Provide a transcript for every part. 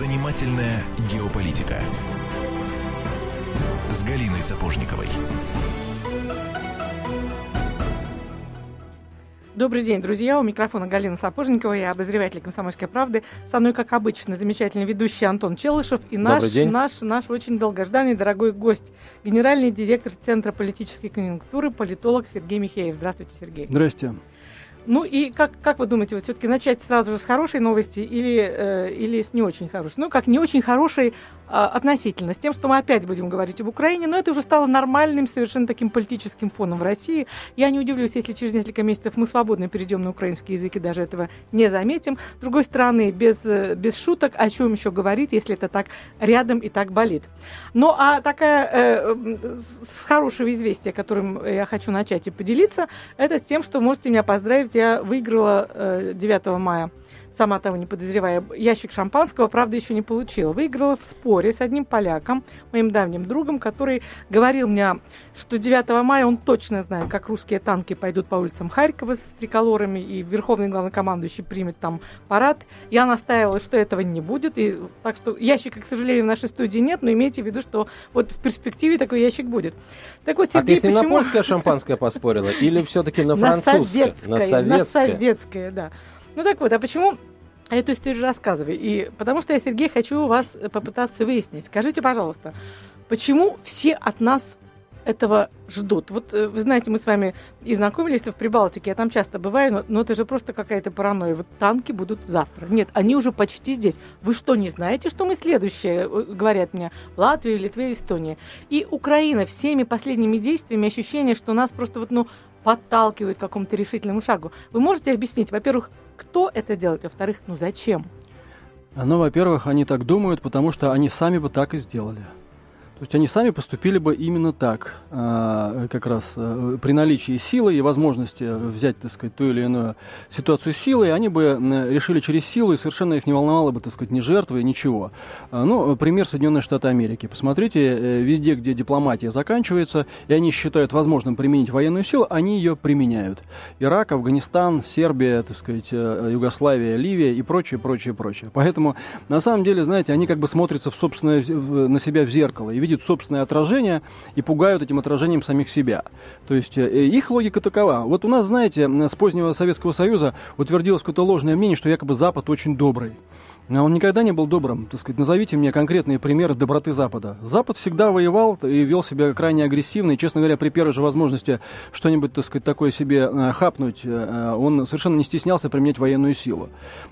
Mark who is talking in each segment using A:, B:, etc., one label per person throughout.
A: Занимательная геополитика с Галиной Сапожниковой.
B: Добрый день, друзья. У микрофона Галина Сапожникова, я обозреватель «Комсомольской правды». Со мной, как обычно, замечательный ведущий Антон Челышев и наш, наш, наш очень долгожданный дорогой гость, генеральный директор Центра политической конъюнктуры, политолог Сергей Михеев. Здравствуйте, Сергей.
C: Здрасте.
B: Ну и как, как вы думаете, вот все-таки начать сразу же с хорошей новости или, э, или с не очень хорошей? Ну, как не очень хорошей э, относительно, с тем, что мы опять будем говорить об Украине, но это уже стало нормальным, совершенно таким политическим фоном в России. Я не удивлюсь, если через несколько месяцев мы свободно перейдем на украинский язык и даже этого не заметим. С другой стороны, без, без шуток, о чем еще говорит, если это так рядом и так болит. Ну, а такая э, с хорошего известия, которым я хочу начать и поделиться, это с тем, что можете меня поздравить я выиграла э, 9 мая сама того не подозревая, ящик шампанского, правда, еще не получила. Выиграла в споре с одним поляком, моим давним другом, который говорил мне, что 9 мая он точно знает, как русские танки пойдут по улицам Харькова с триколорами, и верховный главнокомандующий примет там парад. Я настаивала, что этого не будет, и так что ящика, к сожалению, в нашей студии нет, но имейте в виду, что вот в перспективе такой ящик будет.
D: Так вот, Сергей, а ты с ним почему... на польское шампанское поспорила или все-таки на французское?
B: На советское. На советское, да. Ну так вот, а почему эту историю рассказываю? И потому что я, Сергей, хочу вас попытаться выяснить. Скажите, пожалуйста, почему все от нас этого ждут. Вот э, вы знаете, мы с вами и знакомились в Прибалтике, я там часто бываю, но, но это же просто какая-то паранойя. Вот танки будут завтра. Нет, они уже почти здесь. Вы что, не знаете, что мы следующие, э, говорят мне, Латвия, Литве, Эстония. И Украина всеми последними действиями, ощущение, что нас просто вот, ну, подталкивают к какому-то решительному шагу. Вы можете объяснить, во-первых, кто это делает, во-вторых, ну зачем?
C: Ну, во-первых, они так думают, потому что они сами бы так и сделали. То есть они сами поступили бы именно так, а, как раз а, при наличии силы и возможности взять, так сказать, ту или иную ситуацию силой, они бы решили через силу, и совершенно их не волновало бы, так сказать, ни жертвы, ничего. А, ну, пример Соединенные Штаты Америки. Посмотрите, э, везде, где дипломатия заканчивается, и они считают возможным применить военную силу, они ее применяют. Ирак, Афганистан, Сербия, так сказать, э, Югославия, Ливия и прочее, прочее, прочее. Поэтому, на самом деле, знаете, они как бы смотрятся в собственное, на себя в зеркало и видят, видят собственное отражение и пугают этим отражением самих себя. То есть э, их логика такова. Вот у нас, знаете, с позднего Советского Союза утвердилось какое-то ложное мнение, что якобы Запад очень добрый. А он никогда не был добрым. Так сказать, назовите мне конкретные примеры доброты Запада. Запад всегда воевал и вел себя крайне агрессивно. И, честно говоря, при первой же возможности что-нибудь, так сказать, такое себе э, хапнуть, э, он совершенно не стеснялся применять военную силу.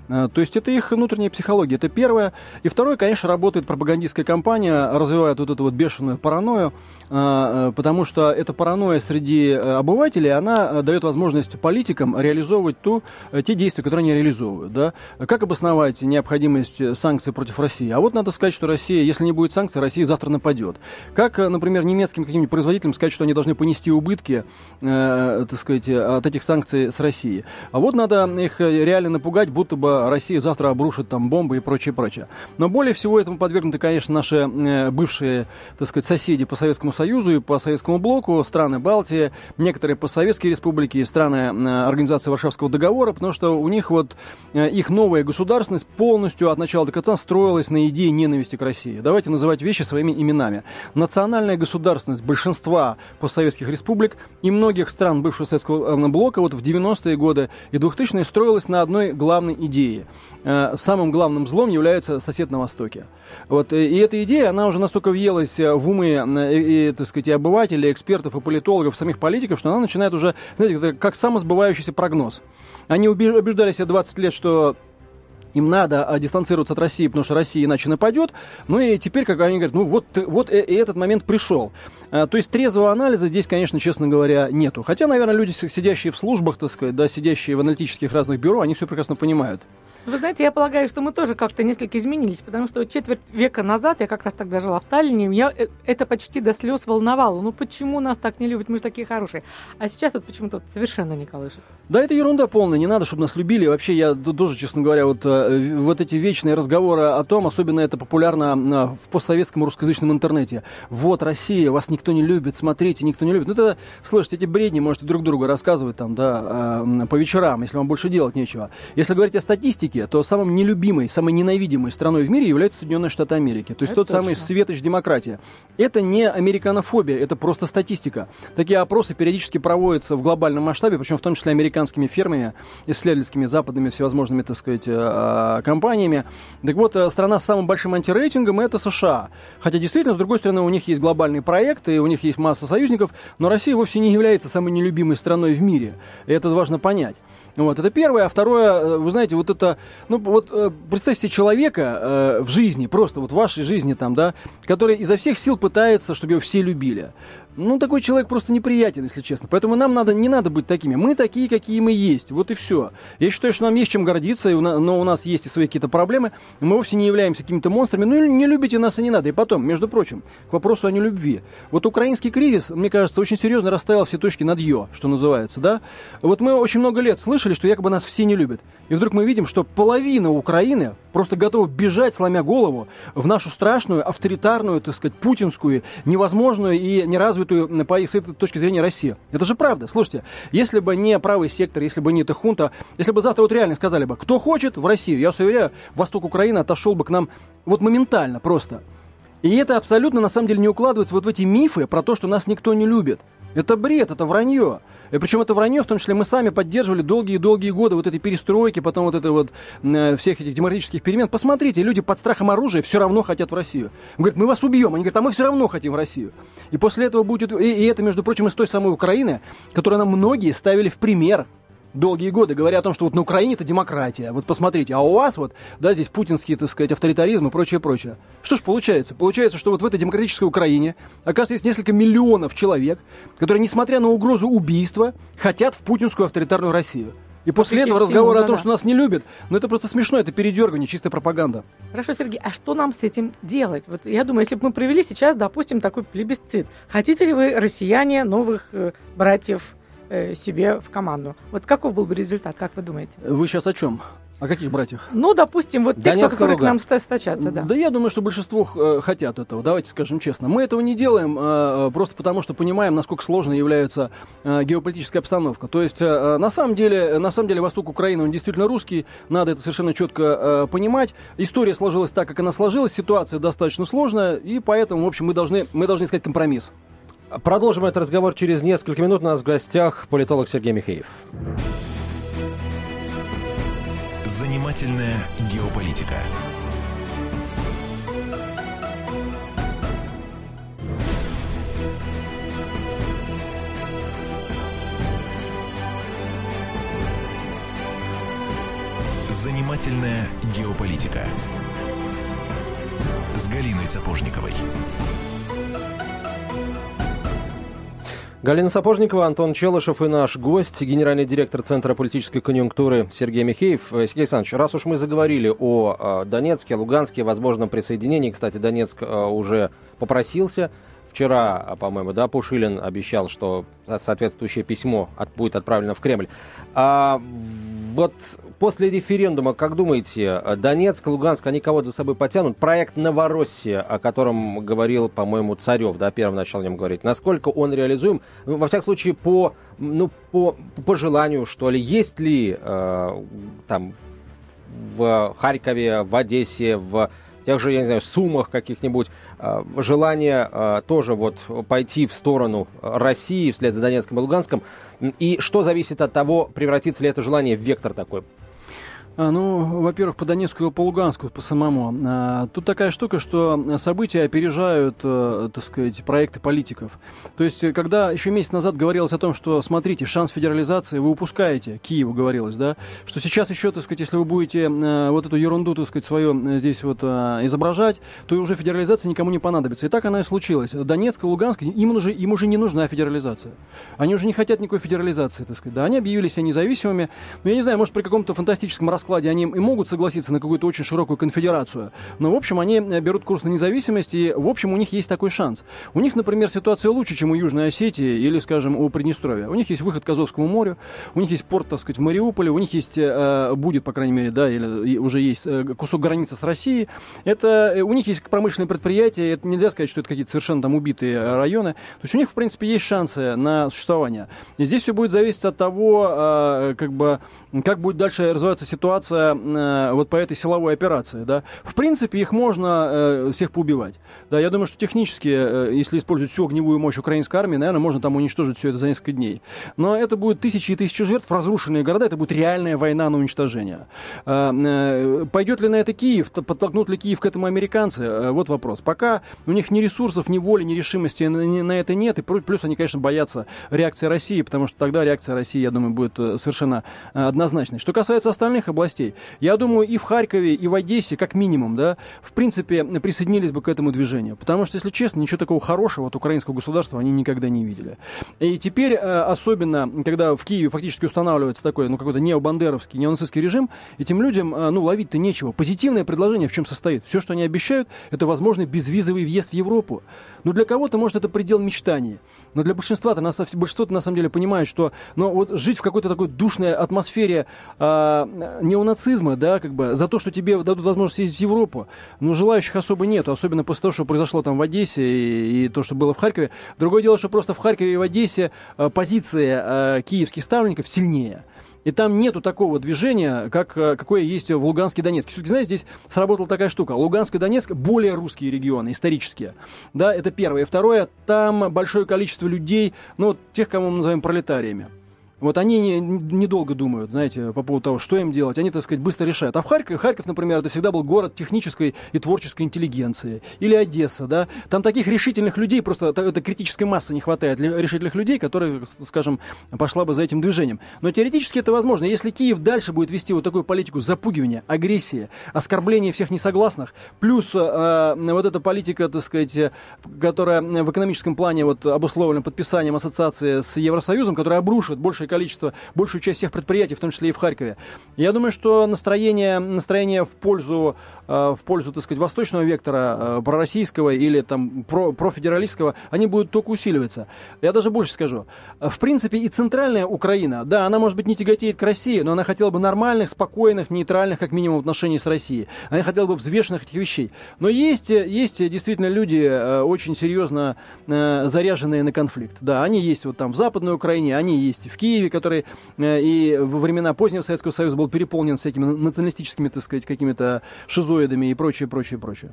C: Э, то есть это их внутренняя психология. Это первое. И второе, конечно, работает пропагандистская кампания, развивает вот эту вот бешеную паранойю, потому что эта паранойя среди обывателей, она дает возможность политикам реализовывать ту, те действия, которые они реализовывают. Да? Как обосновать необходимость э, санкций против России. А вот надо сказать, что Россия, если не будет санкций, Россия завтра нападет. Как, э, например, немецким каким-нибудь производителям сказать, что они должны понести убытки, э, так сказать, от этих санкций с Россией. А вот надо их реально напугать, будто бы Россия завтра обрушит там бомбы и прочее, прочее. Но более всего этому подвергнуты, конечно, наши бывшие, так сказать, соседи по Советскому Союзу и по Советскому блоку, страны Балтии, некоторые постсоветские республики, страны Организации Варшавского договора, потому что у них вот их новая государственность полностью от начала до конца строилась на идее ненависти к России. Давайте называть вещи своими именами. Национальная государственность большинства постсоветских республик и многих стран бывшего советского э, блока вот в 90-е годы и 2000-е строилась на одной главной идее. Э, самым главным злом является сосед на Востоке. Вот, э, и эта идея, она уже настолько въелась в умы и, так сказать, и обывателей, экспертов и политологов, самих политиков, что она начинает уже, знаете, как самосбывающийся прогноз. Они убеждали себя 20 лет, что им надо а, дистанцироваться от России, потому что Россия иначе нападет. Ну и теперь, как они говорят, ну вот, вот и, и этот момент пришел. А, то есть трезвого анализа здесь, конечно, честно говоря, нету. Хотя, наверное, люди, сидящие в службах, так сказать, да, сидящие в аналитических разных бюро, они все прекрасно понимают.
B: Вы знаете, я полагаю, что мы тоже как-то несколько изменились, потому что четверть века назад, я как раз тогда жила в Таллине, я э, это почти до слез волновало. Ну почему нас так не любят, мы же такие хорошие. А сейчас вот почему-то совершенно не колышет.
C: Да, это ерунда полная, не надо, чтобы нас любили. Вообще, я тоже, честно говоря, вот, э, вот эти вечные разговоры о том, особенно это популярно э, в постсоветском русскоязычном интернете. Вот Россия, вас никто не любит, смотрите, никто не любит. Ну, это, слушайте, эти бредни можете друг другу рассказывать там, да, по вечерам, если вам больше делать нечего. Если говорить о статистике, исторически, то самым нелюбимой, самой ненавидимой страной в мире является Соединенные Штаты Америки. То есть это тот точно. самый светоч демократия. Это не американофобия, это просто статистика. Такие опросы периодически проводятся в глобальном масштабе, причем в том числе американскими фермами, исследовательскими, западными, всевозможными, так сказать, э, компаниями. Так вот, э, страна с самым большим антирейтингом – это США. Хотя, действительно, с другой стороны, у них есть глобальные проекты, у них есть масса союзников, но Россия вовсе не является самой нелюбимой страной в мире. И это важно понять. Вот, это первое. А второе, э, вы знаете, вот это, ну, вот э, представьте себе человека э, в жизни, просто вот в вашей жизни там, да, который изо всех сил пытается, чтобы его все любили. Ну, такой человек просто неприятен, если честно. Поэтому нам надо, не надо быть такими. Мы такие, какие мы есть. Вот и все. Я считаю, что нам есть чем гордиться, но у нас есть и свои какие-то проблемы. Мы вовсе не являемся какими-то монстрами. Ну, не любите нас и не надо. И потом, между прочим, к вопросу о нелюбви. Вот украинский кризис, мне кажется, очень серьезно расставил все точки над «ё», что называется, да? Вот мы очень много лет слышали, что якобы нас все не любят. И вдруг мы видим, что половина Украины просто готова бежать, сломя голову, в нашу страшную, авторитарную, так сказать, путинскую, невозможную и неразвитую развитую по, с этой точки зрения Россию. Это же правда. Слушайте, если бы не правый сектор, если бы не эта хунта, если бы завтра вот реально сказали бы, кто хочет в Россию, я вас уверяю, восток Украины отошел бы к нам вот моментально просто. И это абсолютно на самом деле не укладывается вот в эти мифы про то, что нас никто не любит. Это бред, это вранье. И причем это вранье, в том числе мы сами поддерживали долгие-долгие годы вот этой перестройки, потом вот это вот э, всех этих демократических перемен. Посмотрите, люди под страхом оружия все равно хотят в Россию. Он говорит, мы вас убьем. Они говорят, а мы все равно хотим в Россию. И после этого будет... И, и это, между прочим, из той самой Украины, которую нам многие ставили в пример долгие годы, говоря о том, что вот на Украине это демократия. Вот посмотрите, а у вас вот, да, здесь путинский, так сказать, авторитаризм и прочее, прочее. Что ж получается? Получается, что вот в этой демократической Украине, оказывается, есть несколько миллионов человек, которые, несмотря на угрозу убийства, хотят в путинскую авторитарную Россию. И после этого разговор о том, да. что нас не любят, ну это просто смешно, это передергивание, чистая пропаганда.
B: Хорошо, Сергей, а что нам с этим делать? Вот я думаю, если бы мы провели сейчас, допустим, такой плебисцит, хотите ли вы, россияне, новых э, братьев себе в команду. Вот каков был бы результат, как вы думаете?
C: Вы сейчас о чем? О каких братьях?
B: Ну, допустим, вот те, кто, которые к нам стачатся, да.
C: Да я думаю, что большинство э, хотят этого, давайте скажем честно. Мы этого не делаем э, просто потому, что понимаем, насколько сложной является э, геополитическая обстановка. То есть, э, на самом деле, на самом деле, восток Украины, он действительно русский, надо это совершенно четко э, понимать. История сложилась так, как она сложилась, ситуация достаточно сложная, и поэтому, в общем, мы должны, мы должны искать компромисс.
D: Продолжим этот разговор через несколько минут. У нас в гостях политолог Сергей Михеев.
A: Занимательная геополитика. Занимательная геополитика с Галиной Сапожниковой.
D: Галина Сапожникова, Антон Челышев и наш гость, генеральный директор Центра политической конъюнктуры Сергей Михеев. Э, Сергей Александрович, раз уж мы заговорили о э, Донецке, Луганске, возможном присоединении, кстати, Донецк э, уже попросился. Вчера, по-моему, да, Пушилин обещал, что соответствующее письмо будет отправлено в Кремль. А вот после референдума, как думаете, Донецк, Луганск, они кого-то за собой потянут? Проект Новороссия, о котором говорил, по-моему, Царев, да, первым начал о нем говорить, насколько он реализуем? Ну, во всяком случае, по, ну, по, по желанию, что ли, есть ли э, там в Харькове, в Одессе, в тех же, я не знаю, суммах каких-нибудь, э, желание э, тоже вот пойти в сторону России вслед за Донецком и Луганском, и что зависит от того, превратится ли это желание в вектор такой?
C: А, ну, во-первых, по Донецку и по Луганску, по самому. А, тут такая штука, что события опережают, э, так сказать, проекты политиков. То есть, когда еще месяц назад говорилось о том, что, смотрите, шанс федерализации вы упускаете, Киеву говорилось, да, что сейчас еще, так сказать, если вы будете э, вот эту ерунду, так сказать, свою э, здесь вот изображать, то уже федерализация никому не понадобится. И так она и случилась. Донецк и Луганск, им уже, им уже не нужна федерализация. Они уже не хотят никакой федерализации, так сказать. Да, они объявили себя независимыми. Но я не знаю, может, при каком-то фантастическом раскладе раскладе они и могут согласиться на какую-то очень широкую конфедерацию. Но, в общем, они э, берут курс на независимость, и, в общем, у них есть такой шанс. У них, например, ситуация лучше, чем у Южной Осетии или, скажем, у Приднестровья. У них есть выход к Азовскому морю, у них есть порт, так сказать, в Мариуполе, у них есть, э, будет, по крайней мере, да, или уже есть э, кусок границы с Россией. Это, э, у них есть промышленные предприятия, это нельзя сказать, что это какие-то совершенно там убитые районы. То есть у них, в принципе, есть шансы на существование. И здесь все будет зависеть от того, э, как бы, как будет дальше развиваться ситуация ситуация э, вот по этой силовой операции, да. В принципе, их можно э, всех поубивать. Да, я думаю, что технически, э, если использовать всю огневую мощь украинской армии, наверное, можно там уничтожить все это за несколько дней. Но это будет тысячи и тысячи жертв, разрушенные города, это будет реальная война на уничтожение. Пойдет ли на это Киев, подтолкнут ли Киев к этому американцы? Вот вопрос. Пока у них ни ресурсов, ни воли, ни решимости на, на это нет, и плюс они, конечно, боятся реакции России, потому что тогда реакция России, я думаю, будет совершенно однозначной. Что касается остальных областей, я думаю, и в Харькове, и в Одессе, как минимум, да, в принципе, присоединились бы к этому движению. Потому что, если честно, ничего такого хорошего от украинского государства они никогда не видели. И теперь, э, особенно, когда в Киеве фактически устанавливается такой, ну, какой-то необандеровский, неонацистский режим, этим людям, ну, ловить-то нечего. Позитивное предложение в чем состоит? Все, что они обещают, это возможный безвизовый въезд в Европу. Ну, для кого-то, может, это предел мечтаний. Но для большинства-то, нас, большинство на самом деле понимает, что ну, вот жить в какой-то такой душной атмосфере э, неонацизма, да, как бы, за то, что тебе дадут возможность съездить в Европу, ну, желающих особо нету, особенно после того, что произошло там в Одессе и, и то, что было в Харькове. Другое дело, что просто в Харькове и в Одессе э, позиция э, киевских ставленников сильнее. И там нету такого движения, как, э, какое есть в Луганске и Донецке. Все-таки, знаете, здесь сработала такая штука. Луганск и Донецк более русские регионы, исторические. Да, это первое. И второе, там большое количество людей, ну, тех, кого мы называем пролетариями. Вот они не, недолго думают, знаете, по поводу того, что им делать. Они, так сказать, быстро решают. А в Харькове, Харьков, например, это всегда был город технической и творческой интеллигенции. Или Одесса, да. Там таких решительных людей, просто это критической массы не хватает решительных людей, которые, скажем, пошла бы за этим движением. Но теоретически это возможно. Если Киев дальше будет вести вот такую политику запугивания, агрессии, оскорбления всех несогласных, плюс э, вот эта политика, так сказать, которая в экономическом плане вот обусловлена подписанием ассоциации с Евросоюзом, которая обрушит больше количество, большую часть всех предприятий, в том числе и в Харькове. Я думаю, что настроение, настроение в пользу, э, в пользу, так сказать, восточного вектора, э, пророссийского или там про, профедералистского, они будут только усиливаться. Я даже больше скажу. В принципе, и центральная Украина, да, она, может быть, не тяготеет к России, но она хотела бы нормальных, спокойных, нейтральных, как минимум, отношений с Россией. Она хотела бы взвешенных этих вещей. Но есть, есть действительно люди э, очень серьезно заряженные на конфликт. Да, они есть вот там в Западной Украине, они есть в Киеве, Киеве, который э, и во времена позднего Советского Союза был переполнен всякими националистическими, так сказать, какими-то шизоидами и прочее, прочее, прочее.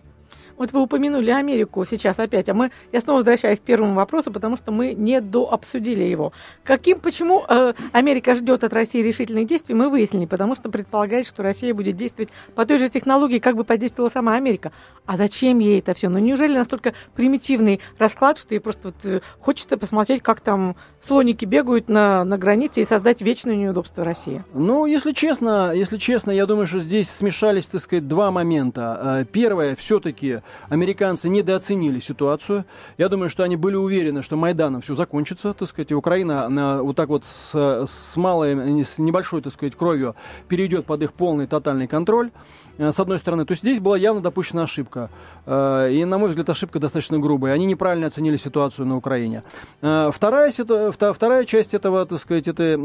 B: Вот вы упомянули Америку сейчас опять, а мы, я снова возвращаюсь к первому вопросу, потому что мы не дообсудили его. Каким, почему э, Америка ждет от России решительных действий, мы выяснили, потому что предполагает, что Россия будет действовать по той же технологии, как бы подействовала сама Америка. А зачем ей это все? Ну неужели настолько примитивный расклад, что ей просто вот, э, хочется посмотреть, как там слоники бегают на, на границе и создать вечное неудобство России?
C: Ну, если честно, если честно, я думаю, что здесь смешались, так сказать, два момента. Э, первое, все-таки американцы недооценили ситуацию. Я думаю, что они были уверены, что Майданом все закончится, так сказать, и Украина она вот так вот с, с малой, с небольшой, так сказать, кровью перейдет под их полный тотальный контроль. Э, с одной стороны. То есть здесь была явно допущена ошибка. Э, и, на мой взгляд, ошибка достаточно грубая. Они неправильно оценили ситуацию на Украине. Э, вторая, вторая часть этого, так сказать, этой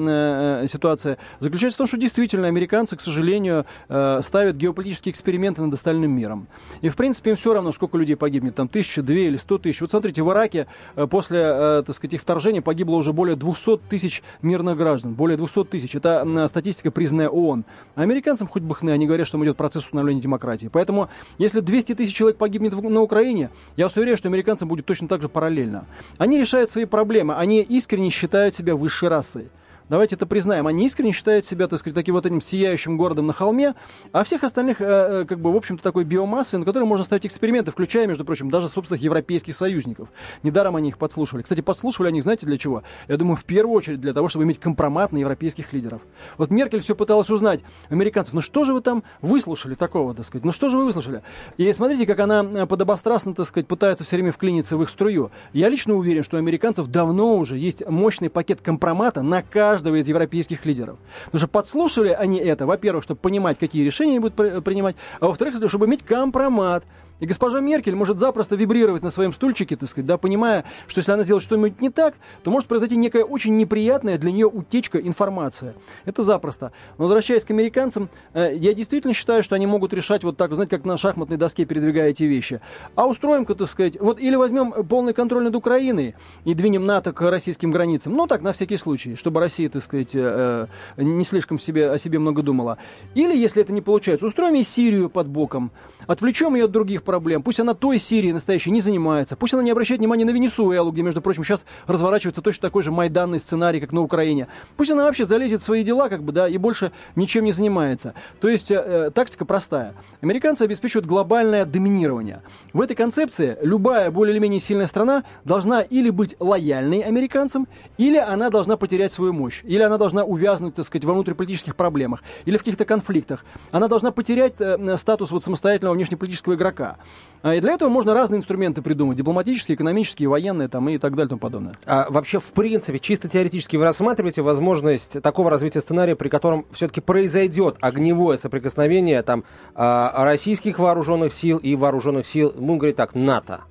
C: ситуации заключается в том, что действительно американцы, к сожалению, ставят геополитические эксперименты над остальным миром. И, в принципе, им все равно, сколько людей погибнет, там, тысяча, две или сто тысяч. Вот смотрите, в Ираке после, так сказать, их вторжения погибло уже более 200 тысяч мирных граждан. Более 200 тысяч. Это статистика, признанная ООН. А американцам хоть бы хны, они говорят, что идет процесс установления демократии. Поэтому, если 200 тысяч человек погибнет на Украине, я вас уверяю, что американцам будет точно так же параллельно. Они решают свои проблемы, они искренне считают себя высшей расой. Давайте это признаем. Они искренне считают себя, так сказать, таким вот этим сияющим городом на холме, а всех остальных, э, э, как бы, в общем-то, такой биомассой, на которой можно ставить эксперименты, включая, между прочим, даже собственных европейских союзников. Недаром они их подслушивали. Кстати, подслушивали они, знаете, для чего? Я думаю, в первую очередь для того, чтобы иметь компромат на европейских лидеров. Вот Меркель все пыталась узнать американцев, ну что же вы там выслушали такого, так сказать, ну что же вы выслушали? И смотрите, как она э, подобострастно, так сказать, пытается все время вклиниться в их струю. Я лично уверен, что у американцев давно уже есть мощный пакет компромата на каждый каждого из европейских лидеров. Потому что подслушали они это, во-первых, чтобы понимать, какие решения они будут принимать, а во-вторых, чтобы иметь компромат И госпожа Меркель может запросто вибрировать на своем стульчике, так сказать, да, понимая, что если она сделает что-нибудь не так, то может произойти некая очень неприятная для нее утечка информации. Это запросто. Но возвращаясь к американцам, э, я действительно считаю, что они могут решать вот так, знаете, как на шахматной доске передвигая эти вещи. А устроим-ка, так сказать, вот или возьмем полный контроль над Украиной и двинем НАТО к российским границам. Ну, так, на всякий случай, чтобы Россия, так сказать, э, э, не слишком себе, о себе много думала. Или, если это не получается, устроим и Сирию под боком, отвлечем ее от других проблем. Пусть она той Сирией настоящей не занимается. Пусть она не обращает внимания на Венесуэлу, где, между прочим, сейчас разворачивается точно такой же майданный сценарий, как на Украине. Пусть она вообще залезет в свои дела, как бы, да, и больше ничем не занимается. То есть э, э тактика простая. Американцы обеспечивают глобальное доминирование. В этой концепции любая более или менее сильная страна должна или быть лояльной американцам, или она должна потерять свою мощь, или она должна увязнуть, так сказать, во внутриполитических проблемах, или в каких-то конфликтах. Она должна потерять э, статус вот самостоятельного внешнеполитического игрока. А, и для этого можно разные инструменты придумать. Дипломатические, экономические, военные там, и так далее и тому подобное.
D: А вообще, в принципе, чисто теоретически вы рассматриваете возможность такого развития сценария, при котором все-таки произойдет огневое соприкосновение там, а, российских вооруженных сил и вооруженных сил, будем говорить так, НАТО?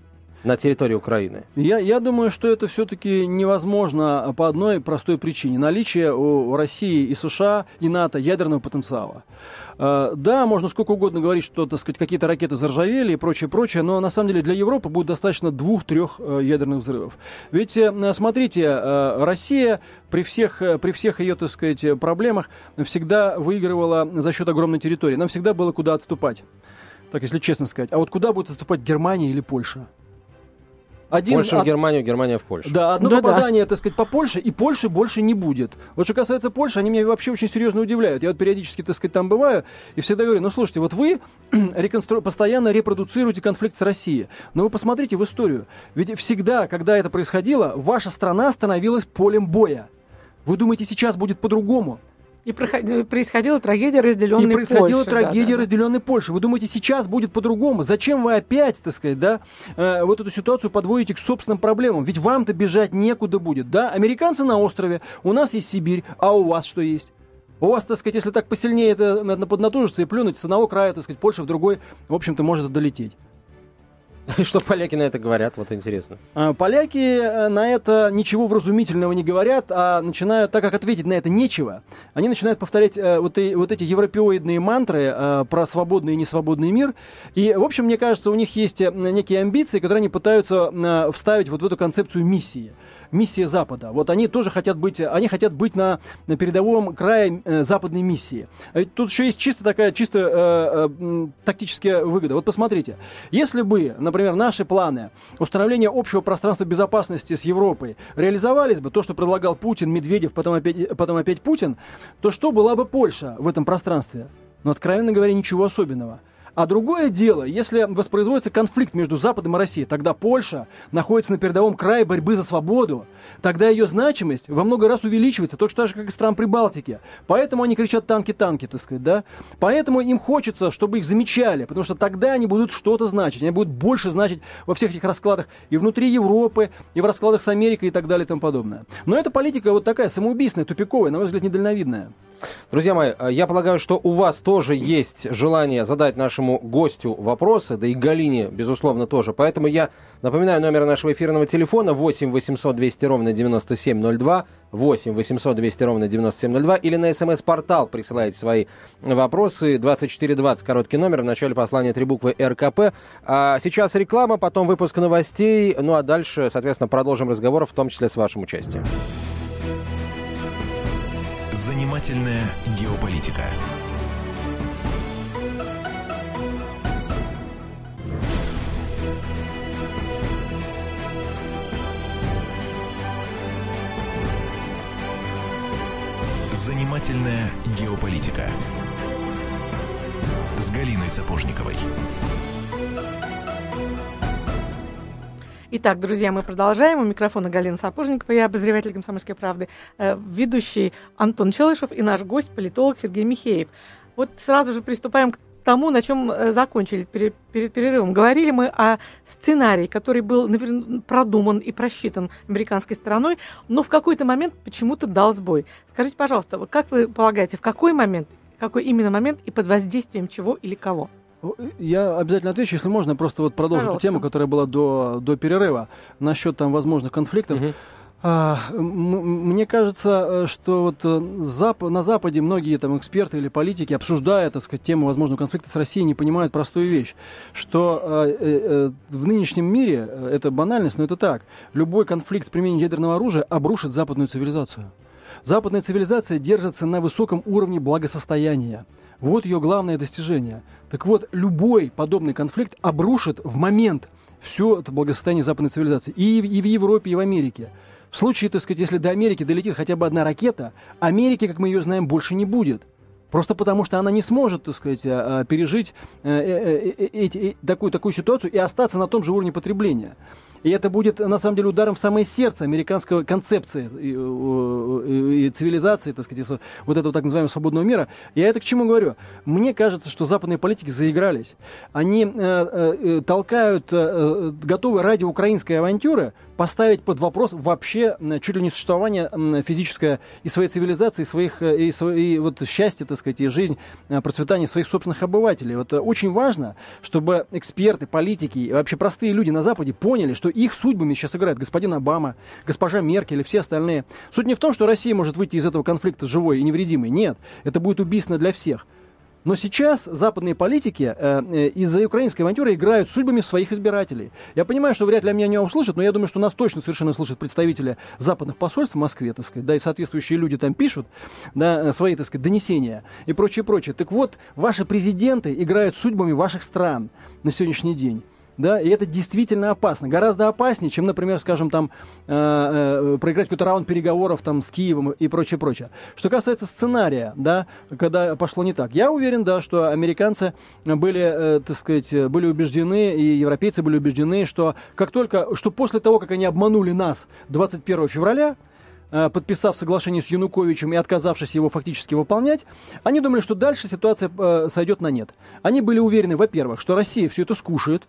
D: На территории Украины?
C: Я, я думаю, что это все-таки невозможно по одной простой причине. Наличие у России и США и НАТО ядерного потенциала. Э, да, можно сколько угодно говорить, что, так сказать, какие-то ракеты заржавели и прочее, прочее, но на самом деле для Европы будет достаточно двух-трех э, ядерных взрывов. Ведь, э, смотрите, Россия при всех, при всех ее, так сказать, проблемах всегда выигрывала за счет огромной территории. Нам всегда было куда отступать. Так, если честно сказать. А вот куда будет отступать Германия или Польша?
D: Один, Польша в Германию, Германия в Польшу.
C: Да, одно да, попадание, да. так сказать, по Польше, и Польши больше не будет. Вот что касается Польши, они меня вообще очень серьезно удивляют. Я вот периодически, так сказать, там бываю, и всегда говорю, ну, слушайте, вот вы реконстру... постоянно репродуцируете конфликт с Россией, но вы посмотрите в историю. Ведь всегда, когда это происходило, ваша страна становилась полем боя. Вы думаете, сейчас будет по-другому?
B: И происходила трагедия разделенной Польши. И
C: происходила Польши, трагедия да, разделенной да. Польши. Вы думаете, сейчас будет по-другому? Зачем вы опять, так сказать, да, э, вот эту ситуацию подводите к собственным проблемам? Ведь вам-то бежать некуда будет, да? Американцы на острове, у нас есть Сибирь, а у вас что есть? У вас, так сказать, если так посильнее это надо поднатужиться и плюнуть с одного края, так сказать, Польша в другой, в общем-то, может долететь.
D: Что поляки на это говорят, вот интересно.
C: А, поляки э, на это ничего вразумительного не говорят, а начинают, так как ответить на это нечего, они начинают повторять э, вот, и, вот эти европеоидные мантры э, про свободный и несвободный мир. И, в общем, мне кажется, у них есть некие амбиции, которые они пытаются вставить вот в эту концепцию миссии миссия Запада. Вот они тоже хотят быть, они хотят быть на, на передовом крае э, западной миссии. А тут еще есть чисто такая, чисто э, э, тактическая выгода. Вот посмотрите, если бы, например, наши планы установления общего пространства безопасности с Европой реализовались бы, то, что предлагал Путин, Медведев, потом опять, потом опять Путин, то что была бы Польша в этом пространстве? Ну, откровенно говоря, ничего особенного. А другое дело, если воспроизводится конфликт между Западом и Россией, тогда Польша находится на передовом крае борьбы за свободу. Тогда ее значимость во много раз увеличивается, точно так же, как и стран Прибалтики. Поэтому они кричат «танки-танки», так сказать, да? Поэтому им хочется, чтобы их замечали, потому что тогда они будут что-то значить. Они будут больше значить во всех этих раскладах и внутри Европы, и в раскладах с Америкой и так далее и тому подобное. Но эта политика вот такая самоубийственная, тупиковая, на мой взгляд, недальновидная.
D: Друзья мои, э, я полагаю, что у вас тоже есть желание задать нашему гостю вопросы, да и Галине, безусловно, тоже. Поэтому я напоминаю номер нашего эфирного телефона 8 800 200 ровно 9702, 8 800 200 ровно 9702 или на смс-портал присылайте свои вопросы. 2420, короткий номер, в начале послания три буквы РКП. А сейчас реклама, потом выпуск новостей, ну а дальше, соответственно, продолжим разговор, в том числе с вашим участием.
A: Занимательная геополитика. Занимательная геополитика с Галиной Сапожниковой.
B: Итак, друзья, мы продолжаем. У микрофона Галина Сапожникова, я обозреватель «Комсомольской правды», э, ведущий Антон Челышев и наш гость, политолог Сергей Михеев. Вот сразу же приступаем к тому, на чем э, закончили перед, перед перерывом. Говорили мы о сценарии, который был продуман и просчитан американской стороной, но в какой-то момент почему-то дал сбой. Скажите, пожалуйста, как вы полагаете, в какой момент, какой именно момент и под воздействием чего или кого?
C: Я обязательно отвечу, если можно, просто вот продолжу
B: Пожалуйста.
C: эту тему, которая была до, до перерыва, насчет там возможных конфликтов. М- мне кажется, э, что вот э, зап- на Западе многие там эксперты или политики, обсуждая, так сказать, тему возможного конфликта с Россией, не понимают простую вещь, что э, в нынешнем мире, это банальность, но это так, любой конфликт с применением ядерного оружия обрушит западную цивилизацию. Западная цивилизация держится на высоком уровне благосостояния. Вот ее главное достижение. Так вот, любой подобный конфликт обрушит в момент все это благосостояние западной цивилизации. И, и в Европе, и в Америке. В случае, так сказать, если до Америки долетит хотя бы одна ракета, Америки, как мы ее знаем, больше не будет. Просто потому, что она не сможет, так сказать, а, а, пережить э, э, э, такую, такую ситуацию и остаться на том же уровне потребления. И это будет, на самом деле, ударом в самое сердце американской концепции и, э, и- и цивилизации, так сказать, вот этого так называемого свободного мира. Я это к чему говорю? Мне кажется, что западные политики заигрались. Они э, э, э, толкают э, э, готовые ради украинской авантюры поставить под вопрос вообще чуть ли не существование физическое и своей цивилизации, и своих э, и, и вот счастье, так сказать, и жизнь, э, процветание своих собственных обывателей. Вот э, очень важно, чтобы эксперты, политики и вообще простые люди на Западе поняли, что их судьбами сейчас играет господин Обама, госпожа Меркель и все остальные. Суть не в том, что Россия может выйти из этого конфликта живой и невредимой. Нет, это будет убийственно для всех. Но сейчас западные политики э, э, из-за украинской авантюры играют судьбами своих избирателей. Я понимаю, что вряд ли меня не услышат, но я думаю, что нас точно совершенно слышат представители западных посольств в Москве, так сказать, да, и соответствующие люди там пишут, да, э, свои, так сказать, донесения и прочее, прочее. Так вот, ваши президенты играют судьбами ваших стран на сегодняшний день. Да, и это действительно опасно. Гораздо опаснее, чем, например, скажем, там, э, э, проиграть какой-то раунд переговоров там, с Киевом и прочее, прочее. Что касается сценария, да, когда пошло не так. Я уверен, да, что американцы были, э, так сказать, были убеждены, и европейцы были убеждены, что как только, что после того, как они обманули нас 21 февраля, э, подписав соглашение с Януковичем и отказавшись его фактически выполнять, они думали, что дальше ситуация э, сойдет на нет. Они были уверены, во-первых, что Россия все это скушает,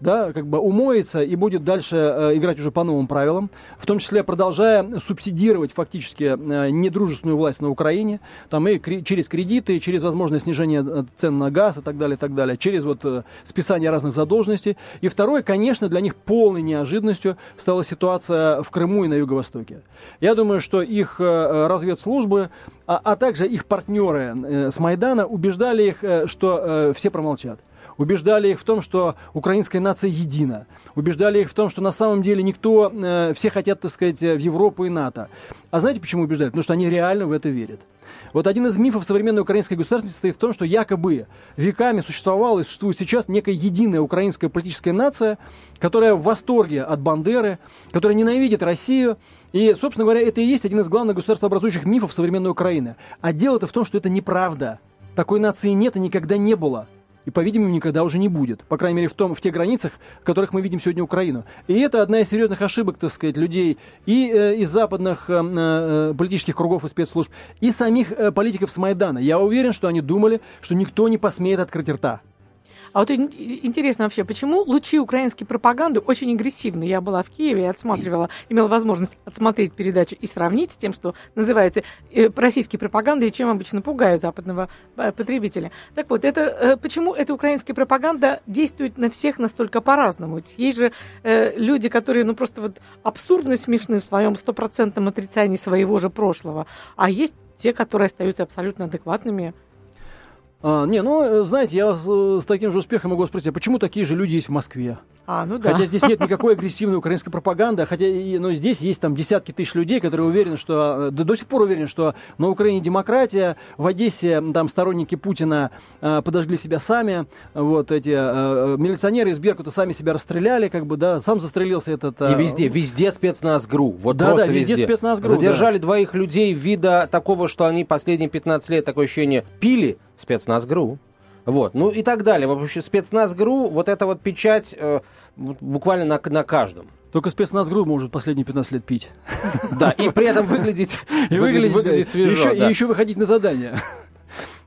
C: да, как бы умоется и будет дальше э, играть уже по новым правилам, в том числе продолжая субсидировать фактически э, недружественную власть на Украине, там и через кредиты, через возможное снижение э, цен на газ и так далее, и так далее, через вот списание разных задолженностей. И второе, конечно, для них полной неожиданностью стала ситуация в Крыму и на Юго-Востоке. Я думаю, что их разведслужбы, а, а также их партнеры с Майдана убеждали их, что все промолчат убеждали их в том, что украинская нация едина, убеждали их в том, что на самом деле никто, э, все хотят, так сказать, в Европу и НАТО. А знаете, почему убеждали? Потому что они реально в это верят. Вот один из мифов современной украинской государственности состоит в том, что якобы веками существовала и существует сейчас некая единая украинская политическая нация, которая в восторге от Бандеры, которая ненавидит Россию. И, собственно говоря, это и есть один из главных государствообразующих мифов современной Украины. А дело-то в том, что это неправда. Такой нации нет и никогда не было. И, по-видимому, никогда уже не будет. По крайней мере, в, том, в тех границах, в которых мы видим сегодня Украину. И это одна из серьезных ошибок, так сказать, людей и э, из западных э, э, политических кругов и спецслужб, и самих э, политиков с Майдана. Я уверен, что они думали, что никто не посмеет открыть рта.
B: А вот ин- интересно вообще, почему лучи украинской пропаганды очень агрессивны? Я была в Киеве и отсматривала, имела возможность отсмотреть передачу и сравнить с тем, что называют э, российской пропагандой и чем обычно пугают западного э, потребителя. Так вот, это э, почему эта украинская пропаганда действует на всех настолько по-разному? Есть же люди, которые ну просто вот абсурдно смешны в своем стопроцентном отрицании своего же прошлого, а есть те, которые остаются абсолютно адекватными.
C: А, не, ну, э, знаете, я с, э, с таким же успехом могу спросить, а почему такие же люди есть в Москве?
B: А, ну да.
C: Хотя здесь нет никакой агрессивной украинской пропаганды, хотя и, но здесь есть там десятки тысяч людей, которые уверены, что э, да, до сих пор уверены, что на Украине демократия, в Одессе там сторонники Путина э, подожгли себя сами, вот эти э, милиционеры из Беркута сами себя расстреляли, как бы, да, сам застрелился этот. э,
D: И везде, везде спецназ ГРУ. Вот
C: Да,
D: просто
C: да, везде спецназ ГРУ,
D: Задержали двоих людей вида такого, что они последние 15 лет, такое ощущение, пили спецназ ГРУ. Вот, ну и так далее. Вообще спецназ ГРУ, вот эта вот печать э, буквально на, на каждом.
C: Только спецназгрупп может последние 15 лет пить.
D: Да, и при этом выглядеть,
C: И
D: выглядеть, свежо.
C: еще,
D: да.
C: И еще выходить на задание.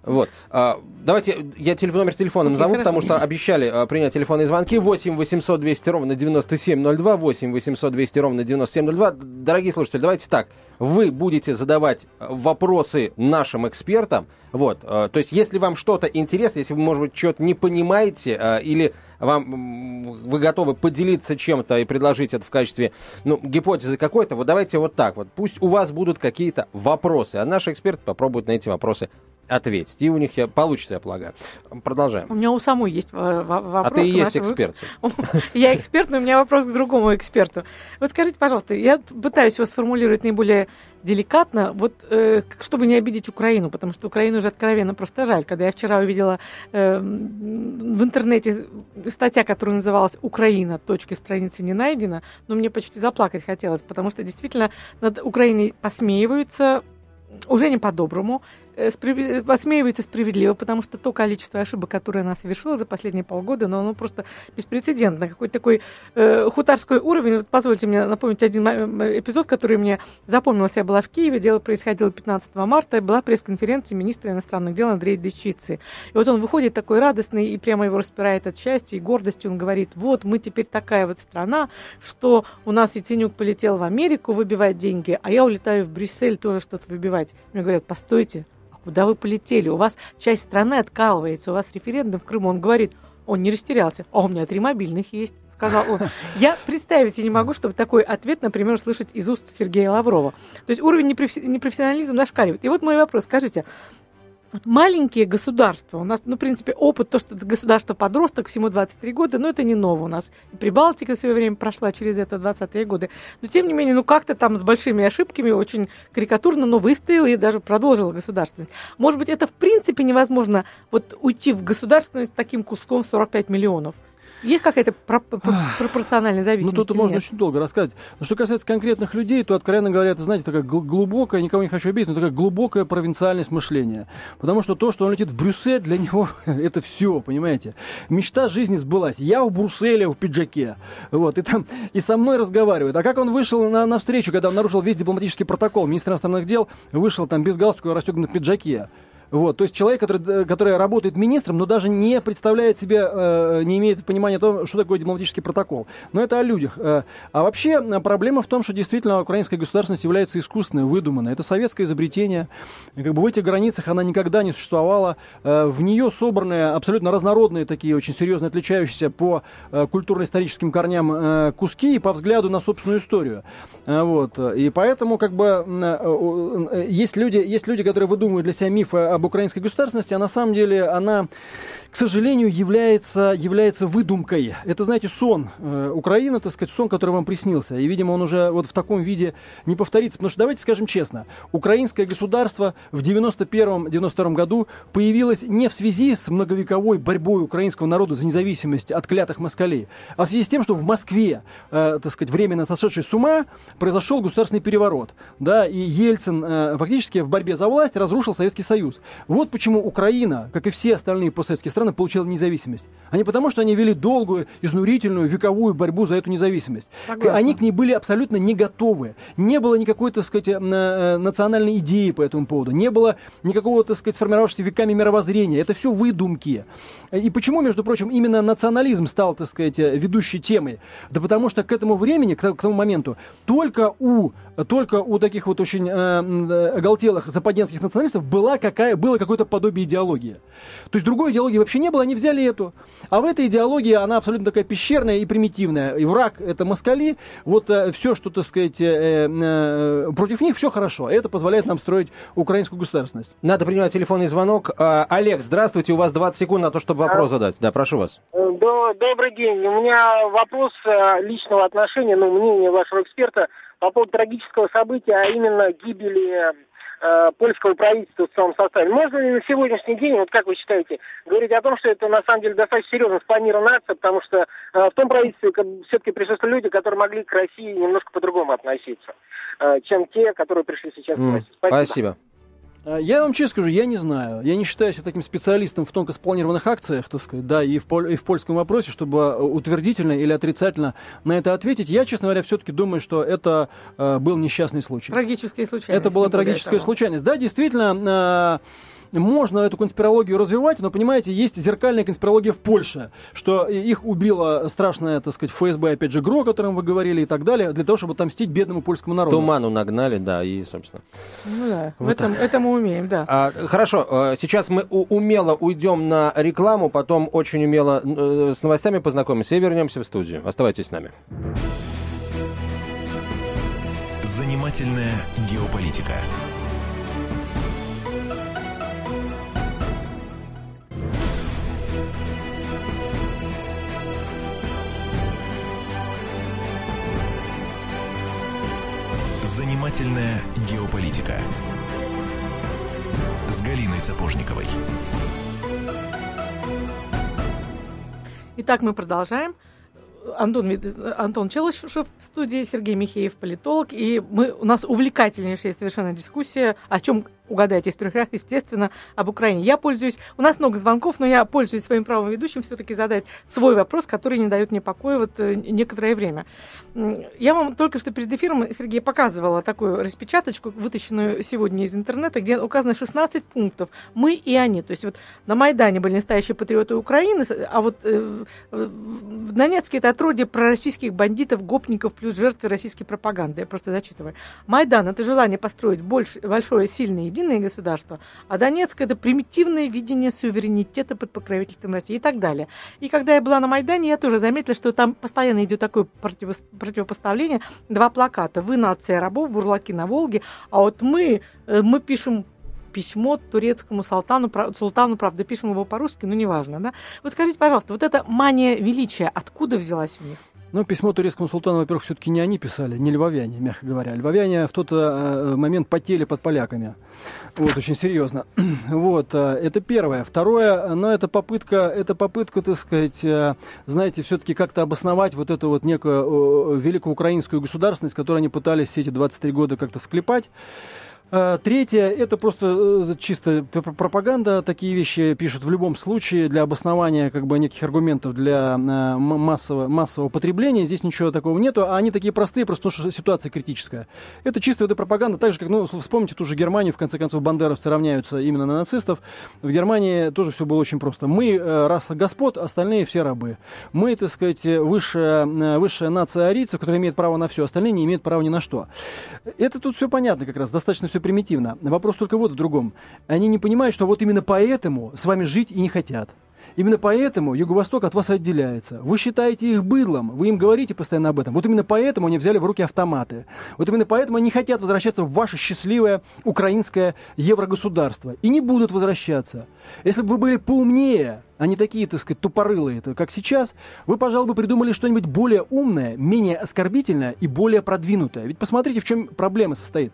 D: Вот. А, давайте я телефон, номер телефона назову,
B: хорошо.
D: потому что обещали а, принять телефонные звонки. 8 800 200 ровно 9702, 8 800 200 ровно 9702. Дорогие слушатели, давайте так. Вы будете задавать а, вопросы нашим экспертам. Вот. а, то есть, если вам что-то интересно, если вы, может быть, что-то не понимаете, а, или вам вы готовы поделиться чем-то и предложить это в качестве ну, гипотезы какой-то, вот давайте вот так вот. Пусть у вас будут какие-то вопросы, а наши эксперты попробуют на эти вопросы ответить. И у них я, получится, я полагаю. Продолжаем.
B: У меня у самой есть во- вопрос.
D: А ты и есть эксперт.
B: Я эксперт, но у меня вопрос к другому эксперту. Вот скажите, пожалуйста, я пытаюсь его сформулировать наиболее деликатно, вот э, чтобы не обидеть Украину, потому что Украину уже откровенно просто жаль. Когда я вчера увидела э, в интернете статья, которая называлась «Украина. Точки страницы не найдено», но мне почти заплакать хотелось, потому что действительно над Украиной посмеиваются, уже не по-доброму, э, спри- посмеиваются справедливо, потому что то количество ошибок, которое она совершила за последние полгода, но оно просто беспрецедентно. Какой-то такой э, хутарской уровень. Вот позвольте мне напомнить один эпизод, который мне запомнился. Я была в Киеве, дело происходило 15 марта, была пресс-конференция министра иностранных дел Андрея Дещицы. И вот он выходит такой радостный, и прямо его распирает от счастья и гордости. Он говорит, вот мы теперь такая вот страна, что у нас Яценюк полетел в Америку выбивать деньги, а я улетаю в Брюссель тоже что-то выбивать. Мне говорят, постойте, куда вы полетели? У вас часть страны откалывается, у вас референдум в Крыму. Он говорит, он не растерялся, а у меня три мобильных есть. Сказал он. Я представить себе не могу, чтобы такой ответ, например, услышать из уст Сергея лаврова. То есть уровень непрофессионализма зашкаливает. И вот мой вопрос. Скажите, вот маленькие государства, у нас, ну, в принципе, опыт, то, что это государство-подросток, всему 23 года, ну, это не ново у нас. И Прибалтика в свое время прошла через это в 20-е годы. Но, тем не менее, ну, как-то там с большими ошибками, очень карикатурно, но выстояла и даже продолжила государственность. Может быть, это в принципе невозможно вот уйти в государственность таким куском в 45 миллионов? Есть какая-то про- про- пропорциональная
C: Ну,
B: зависимость
C: тут
B: или
C: можно
B: нет?
C: очень долго рассказать. Но что касается конкретных людей, то, откровенно говоря, это, знаете, такая гл- глубокая, никого не хочу обидеть, но такая глубокая провинциальность мышления. Потому что то, что он летит в Брюссель, для него это все, понимаете. Мечта жизни сбылась. Я в Брюсселе в пиджаке. Вот, и там, и со мной разговаривают. А как он вышел на, на встречу, когда он нарушил весь дипломатический протокол, министр иностранных дел вышел там без галстука в расстегнутом пиджаке. Вот, то есть человек, который, который работает министром, но даже не представляет себе, э, не имеет понимания того, что такое дипломатический протокол. Но это о людях. Э, а вообще э, проблема в том, что действительно украинская государственность является искусственной, выдуманной. Это советское изобретение. Как бы в этих границах она никогда не существовала. Э, в нее собраны абсолютно разнородные такие, очень серьезно отличающиеся по э, культурно-историческим корням э, куски и по взгляду на собственную историю. Э, вот. И поэтому как бы э, э, есть люди, есть люди, которые выдумывают для себя мифы об украинской государственности, а на самом деле она, к сожалению, является, является выдумкой. Это, знаете, сон. Э, Украина, так сказать, сон, который вам приснился. И, видимо, он уже вот в таком виде не повторится. Потому что, давайте скажем честно, украинское государство в 91-92 году появилось не в связи с многовековой борьбой украинского народа за независимость от клятых москалей, а в связи с тем, что в Москве, э, так сказать, временно сошедшей с ума, произошел государственный переворот. Да, и Ельцин э, фактически в борьбе за власть разрушил Советский Союз. Вот почему Украина, как и все остальные постсоветские страны, получила независимость. А не потому, что они вели долгую, изнурительную, вековую борьбу за эту независимость.
B: Согласна.
C: Они к ней были абсолютно не готовы. Не было никакой, так сказать, э, э, национальной идеи по этому поводу. Не было никакого, так сказать, сформировавшегося веками мировоззрения. Это все выдумки. И почему, между прочим, именно национализм стал, так сказать, э, ведущей темой? Да потому что к этому времени, к то- к тому моменту, только у, только у таких вот очень э, оголтелых западенских националистов была какая, было какое-то подобие идеологии. То есть другой идеологии вообще не было, они взяли эту. А в этой идеологии она абсолютно такая пещерная и примитивная. И враг это москали. Вот все, что, так сказать, э, э, против них, все хорошо. Это позволяет нам строить украинскую государственность.
D: Надо принимать телефонный звонок. А, Олег, здравствуйте, у вас 20 секунд на то, чтобы вопрос задать. Да, прошу вас.
E: Э, до- Добрый день. У меня вопрос э, личного отношения, ну, мнение вашего эксперта по поводу трагического события, а именно гибели э, польского правительства в целом составе. Можно ли на сегодняшний день, вот как вы считаете, говорить о том, что это на самом деле достаточно серьезно спланированная акция, потому что э, в том правительстве все-таки присутствовали люди, которые могли к России немножко по-другому относиться, э, чем те, которые пришли сейчас
D: М,
E: власти.
D: Спасибо.
C: А, Я вам честно скажу, я не знаю. Я не считаю себя таким специалистом в тонко спланированных акциях, так сказать, да, и в, поль- и в польском вопросе, чтобы э, утвердительно или отрицательно на это ответить. Я, честно говоря, все-таки думаю, что это э, был несчастный случай.
B: Трагические случайности.
C: Это была трагическая случайность. Да, действительно, можно эту конспирологию развивать, но, понимаете, есть зеркальная конспирология в Польше, что их убила страшная, так сказать, ФСБ, опять же, ГРО, о котором вы говорили и так далее, для того, чтобы отомстить бедному польскому народу.
D: Туману нагнали, да, и, собственно.
B: Ну да,
C: Вот
B: в этом, это мы умеем, да.
D: А, хорошо, э, сейчас мы умело уйдем на рекламу, потом очень умело э, с новостями познакомимся и вернемся в студию. Оставайтесь с нами.
A: Занимательная геополитика. Занимательная геополитика. С Галиной Сапожниковой.
B: Итак, мы продолжаем. Антон, Антон Челышев в студии, Сергей Михеев, политолог. И мы, у нас увлекательнейшая совершенно дискуссия, о чем угадайте из трех ряд, естественно, об Украине. Я пользуюсь, у нас много звонков, но я пользуюсь своим правом ведущим все-таки задать свой вопрос, который не дает мне покоя вот э, некоторое время. Я вам только что перед эфиром, Сергей, показывала такую распечаточку, вытащенную сегодня из интернета, где указано 16 пунктов. Мы и они. То есть вот на Майдане были настоящие патриоты Украины, а вот э, в- Донецке это отродье пророссийских бандитов, гопников плюс жертвы российской пропаганды. Я просто зачитываю. Майдан – это желание построить больше, большое, сильное, единое государство, а Донецк – это примитивное видение суверенитета под покровительством России и так далее. И когда я была на Майдане, я тоже заметила, что там постоянно идет такое противопоставление. Два плаката. Вы нация рабов, бурлаки на Волге, а вот мы, э, мы пишем письмо турецкому султану, султану, правда, пишем его по-русски, но неважно, да? Вот скажите, пожалуйста, вот эта мания величия, откуда взялась в них?
C: Ну, письмо турецкому султану, во-первых, все-таки не они писали, не львовяне, мягко говоря. Львовяне в тот э, момент потели под поляками. Вот, очень серьезно. Вот, э, это первое. Второе, ну, это попытка, это попытка, так сказать, э, знаете, все-таки как-то обосновать вот эту вот некую э, великую украинскую государственность, которую они пытались все эти 23 года как-то склепать. А, Третье, это просто э, чисто пропаганда. Такие вещи пишут в любом случае для обоснования как бы неких аргументов для э, массового, массового потребления. Здесь ничего такого нету, а они такие простые, просто потому что ситуация критическая. Это чисто это пропаганда, так же, как, ну, вспомните ту же Германию, в конце концов, бандеровцы равняются именно на нацистов. В Германии тоже все было очень просто. Мы э, раса господ, остальные все рабы. Мы, так сказать, высшая, высшая нация арийцев, которая имеет право на все, остальные не имеют права ни на что. Это тут все понятно как раз, достаточно все примитивно. Вопрос только вот в другом. Они не понимают, что вот именно поэтому с вами жить и не хотят. Именно поэтому Юго-Восток от вас отделяется. Вы считаете их быдлом, вы им говорите постоянно об этом. Вот именно поэтому они взяли в руки автоматы. Вот именно поэтому они хотят возвращаться в ваше счастливое украинское еврогосударство. И не будут возвращаться. Если бы вы были поумнее, а не такие, так сказать, тупорылые, как сейчас, вы, пожалуй, бы придумали что-нибудь более умное, менее оскорбительное и более продвинутое. Ведь посмотрите, в чем проблема состоит.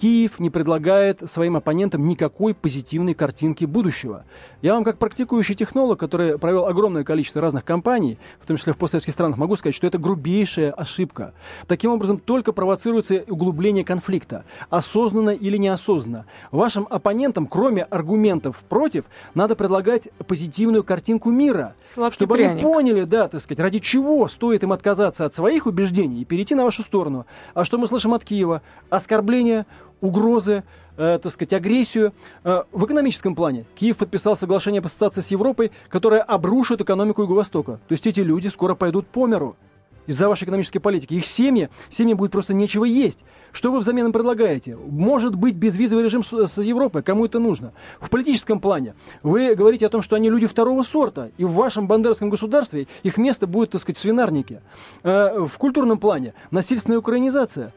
C: Киев не предлагает своим оппонентам никакой позитивной картинки будущего. Я вам, как практикующий технолог, который провел огромное количество разных кампаний, в том числе в постсоветских странах, могу сказать, что это грубейшая ошибка. Таким образом, только провоцируется углубление конфликта, осознанно или неосознанно. Вашим оппонентам, кроме аргументов против, надо предлагать позитивную картинку мира,
B: Сладкий
C: чтобы
B: пряник.
C: они поняли, да, так сказать, ради чего стоит им отказаться от своих убеждений и перейти на вашу сторону. А что мы слышим от Киева? Оскорбления, угрозы, э, так сказать, агрессию. Э, в экономическом плане Киев подписал соглашение об ассоциации с Европой, которое обрушит экономику Юго-Востока. То есть эти люди скоро пойдут по миру из-за вашей экономической политики. Их семьи, семьям будет просто нечего есть. Что вы взамен им предлагаете? Может быть безвизовый режим с, с Европой, кому это нужно? В политическом плане вы говорите о том, что они люди второго сорта, и в вашем бандеровском государстве их место будет, так сказать, в. Э, в культурном плане насильственная украинизация.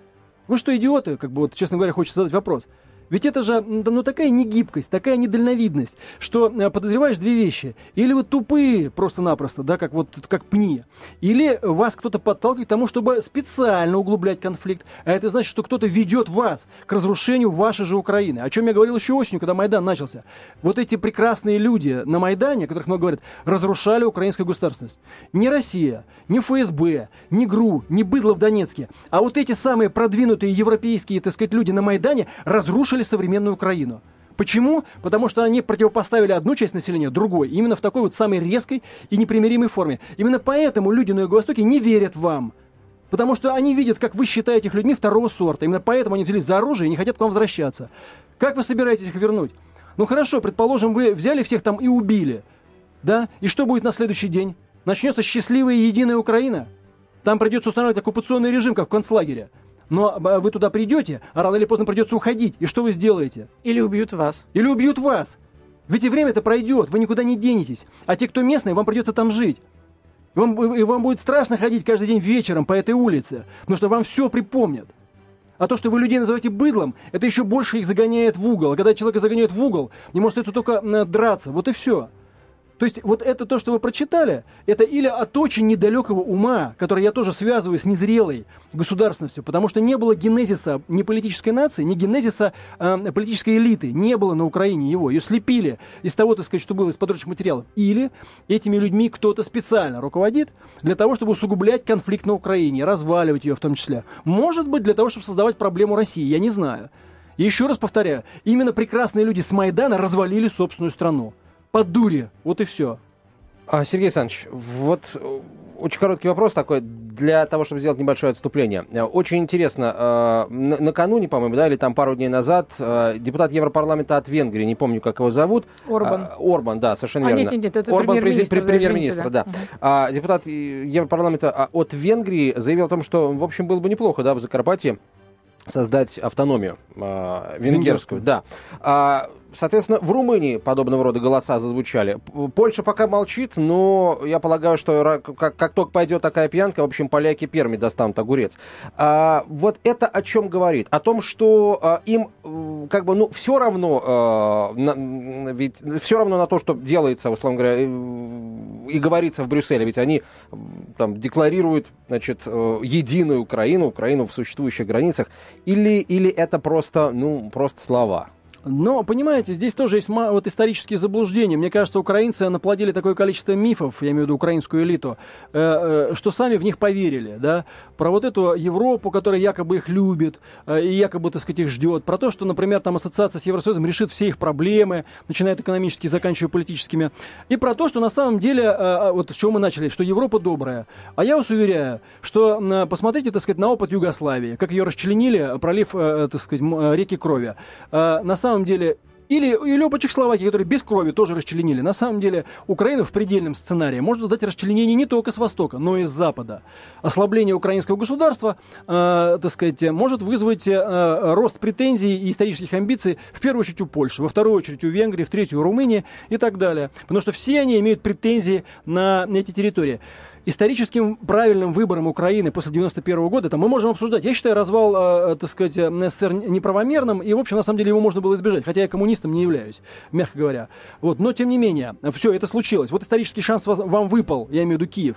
C: Вы что, идиоты? Как бы вот, честно говоря, хочется задать вопрос. Ведь это же ну, такая негибкость, такая недальновидность, что э, подозреваешь две вещи. Или вы тупые просто-напросто, да, как вот как пни, или вас кто-то подталкивает к тому, чтобы специально углублять конфликт. А это значит, что кто-то ведет вас к разрушению вашей же Украины. О чем я говорил еще осенью, когда Майдан начался. Вот эти прекрасные люди на Майдане, о которых много говорят, разрушали украинскую государственность. Не Россия, не ФСБ, не ГРУ, не быдло в Донецке, а вот эти самые продвинутые европейские, так сказать, люди на Майдане разрушили современную Украину. Почему? Потому что они противопоставили одну часть населения другой, именно в такой вот самой резкой и непримиримой форме. Именно поэтому люди на Юго-Востоке не верят вам. Потому что они видят, как вы считаете их людьми второго сорта. Именно поэтому они взялись за оружие и не хотят к вам возвращаться. Как вы собираетесь их вернуть? Ну хорошо, предположим, вы взяли всех там и убили. Да? И что будет на следующий день? Начнется счастливая единая Украина? Там придется устанавливать оккупационный режим, как в концлагере. Но а, вы туда придете, а рано или поздно придется уходить. И что вы сделаете?
B: Или убьют вас.
C: Или убьют вас. Ведь и время-то пройдет, вы никуда не денетесь. А те, кто местные, вам придется там жить. Вам, и вам будет страшно ходить каждый день вечером по этой улице, потому что вам все припомнят. А то, что вы людей называете быдлом, это еще больше их загоняет в угол. А когда человека загоняют в угол, не может это только драться. Вот и все. То есть вот это то, что вы прочитали, это или от очень недалекого ума, который я тоже связываю с незрелой государственностью, потому что не было генезиса ни политической нации, ни генезиса э, политической элиты, не было на Украине его, ее слепили из того, так сказать, что было из подручных материалов. Или этими людьми кто-то специально руководит для того, чтобы усугублять конфликт на Украине, разваливать ее в том числе. Может быть, для того, чтобы создавать проблему России, я не знаю. И еще раз повторяю, именно прекрасные люди с Майдана развалили собственную страну по дуре. Вот и все.
D: А, Сергей Александрович, вот э, очень короткий вопрос такой для того, чтобы сделать небольшое отступление. Э, очень интересно, э, накануне, по-моему, да, или там пару дней назад, депутат Европарламента от Венгрии, не помню, как его зовут.
B: Орбан.
D: Орбан, да, совершенно
B: а,
D: верно.
B: Нет, нет, нет, это
D: Орбан,
B: премьер-министр,
D: премьер-министр, да.
B: Угу.
D: А, депутат Европарламента а, от Венгрии заявил о том, что, в общем, было бы неплохо, да, в Закарпатье создать автономию э, венгерскую, да. А, Соответственно, в Румынии подобного рода голоса зазвучали. Польша пока молчит, но я полагаю, что как, как только пойдет такая пьянка, в общем, поляки первыми достанут огурец. А, вот это о чем говорит? О том, что а, им как бы, ну, все равно, а, на, ведь все равно на то, что делается, условно говоря, и, и говорится в Брюсселе, ведь они там декларируют, значит, э, единую Украину, Украину в существующих границах, или, или это просто, ну, просто слова?
C: Но, понимаете, здесь тоже есть вот исторические заблуждения. Мне кажется, украинцы наплодили такое количество мифов, я имею в виду украинскую элиту, э, э, что сами в них поверили, да, про вот эту Европу, которая якобы их любит э, и якобы, так сказать, их ждет, про то, что, например, там ассоциация с Евросоюзом решит все их проблемы, начиная от заканчивая политическими, и про то, что на самом деле, вот с чего мы начали, что Европа добрая. А я вас уверяю, что посмотрите, так сказать, на опыт Югославии, как ее расчленили, пролив, так сказать, реки крови. На самом самом деле или, или оба Чехословакии, которые без крови тоже расчленили. На самом деле Украина в предельном сценарии может дать расчленение не только с востока, но и с запада. Ослабление украинского государства, э, так сказать, может вызвать э, рост претензий и исторических амбиций в первую очередь у Польши, во вторую очередь у Венгрии, в третью у Румынии и так далее. Потому что все они имеют претензии на эти территории историческим правильным выбором Украины после 91 года, там мы можем обсуждать. Я считаю развал, э, так сказать, СССР неправомерным, и, в общем, на самом деле его можно было избежать, хотя я коммунистом не являюсь, мягко говоря. Вот, но, тем не менее, все это случилось. Вот исторический шанс вам выпал, я имею в виду Киев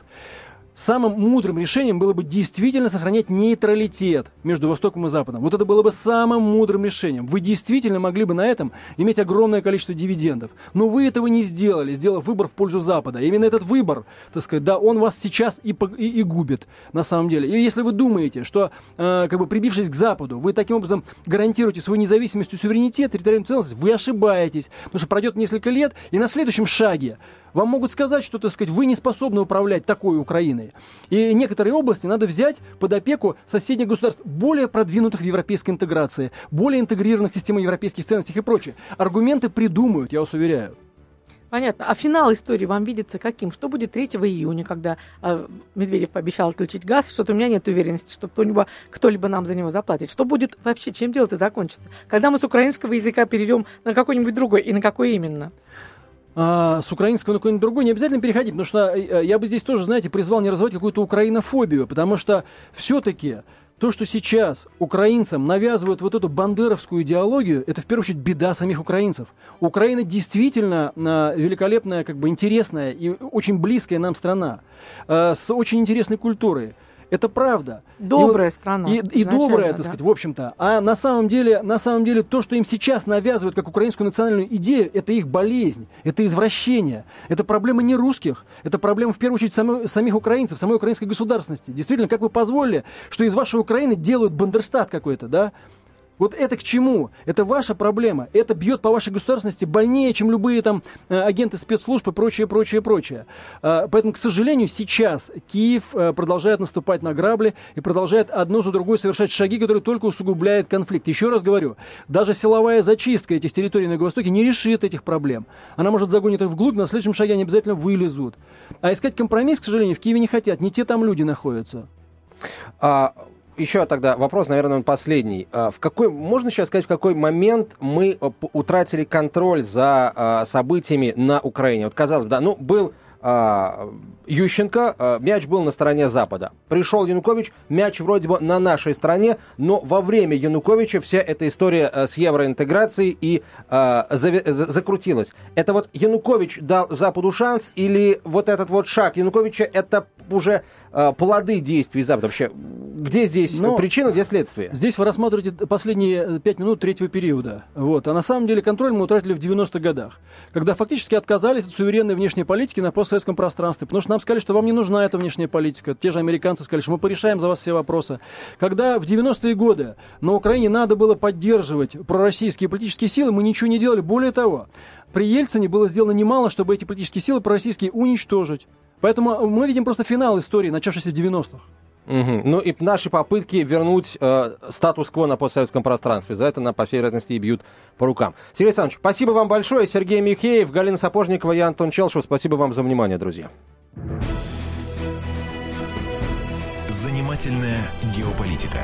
C: самым мудрым решением было бы действительно сохранять нейтралитет между Востоком и Западом. Вот это было бы самым мудрым решением. Вы действительно могли бы на этом иметь огромное количество дивидендов. Но вы этого не сделали, сделав выбор в пользу Запада. И именно этот выбор, так сказать, да, он вас сейчас и, и, и губит на самом деле. И если вы думаете, что, э, как бы прибившись к Западу, вы таким образом гарантируете свою независимость и суверенитет, территориальную целостность, вы ошибаетесь. Потому что пройдет несколько лет, и на следующем шаге вам могут сказать, что, так сказать, вы не способны управлять такой Украиной. И некоторые области надо взять под опеку соседних государств, более продвинутых в европейской интеграции, более интегрированных в систему европейских ценностей и прочее. Аргументы придумают, я вас уверяю.
B: Понятно. А финал истории вам видится каким? Что будет 3 июня, когда э, Медведев пообещал отключить газ? Что-то у меня нет уверенности, что кто-либо, кто-либо нам за него заплатит. Что будет вообще? Чем дело это закончится? Когда мы с украинского языка перейдем на какой-нибудь другой и на какой именно?
C: А, с украинского на какой-нибудь другой, не обязательно переходить, потому что э, я бы здесь тоже, знаете, призвал не развивать какую-то украинофобию, потому что все-таки то, что сейчас украинцам навязывают вот эту бандеровскую идеологию, это в первую очередь беда самих украинцев. Украина действительно а, великолепная, как бы интересная и очень близкая нам страна а, с очень интересной культурой. Это правда.
B: Добрая
C: и,
B: страна.
C: И, и добрая, так да. сказать, в общем-то. А на самом деле, на самом деле, то, что им сейчас навязывают как украинскую национальную идею, это их болезнь, это извращение. Это проблема не русских, это проблема, в первую очередь, самой, самих украинцев, самой украинской государственности. Действительно, как вы позволили, что из вашей Украины делают бандерстат какой-то, да? Вот это к чему? Это ваша проблема. Это бьет по вашей государственности больнее, чем любые там э, агенты спецслужб и прочее, прочее, прочее. А, поэтому, к сожалению, сейчас Киев э, продолжает наступать на грабли и продолжает одно за другой совершать шаги, которые только усугубляют конфликт. Еще раз говорю, даже силовая зачистка этих территорий на Юго-Востоке не решит этих проблем. Она может загонить их вглубь, на следующем шаге они обязательно вылезут. А искать компромисс, к сожалению, в Киеве не хотят. Не те там люди находятся.
D: А, еще тогда вопрос, наверное, он последний. А, в какой, можно сейчас сказать, в какой момент мы э, утратили контроль за а, событиями на Украине? Вот казалось бы, да, ну, был а, Ющенко, мяч был на стороне Запада. Пришел Янукович, мяч вроде бы на нашей стороне, но во время Януковича вся эта история а, с евроинтеграцией и а, закрутилась. Это вот Янукович дал Западу шанс или вот этот вот шаг Януковича это уже плоды действий Запада? Вообще, где здесь
C: Но
D: причина, где следствие?
C: Здесь вы рассматриваете последние пять минут третьего периода. Вот. А на самом деле контроль мы утратили в 90-х годах, когда фактически отказались от суверенной внешней политики на постсоветском пространстве, потому что нам сказали, что вам не нужна эта внешняя политика. Те же американцы сказали, что мы порешаем за вас все вопросы. Когда в 90-е годы на Украине надо было поддерживать пророссийские политические силы, мы ничего не делали. Более того, при Ельцине было сделано немало, чтобы эти политические силы пророссийские уничтожить. Поэтому мы видим просто финал истории, начавшейся в 90-х.
D: Угу. Ну и наши попытки вернуть э, статус-кво на постсоветском пространстве. За это нам, по всей вероятности, и бьют по рукам. Сергей Александрович, спасибо вам большое. Сергей Михеев, Галина Сапожникова, я Антон Челшев. Спасибо вам за внимание, друзья.
A: Занимательная геополитика.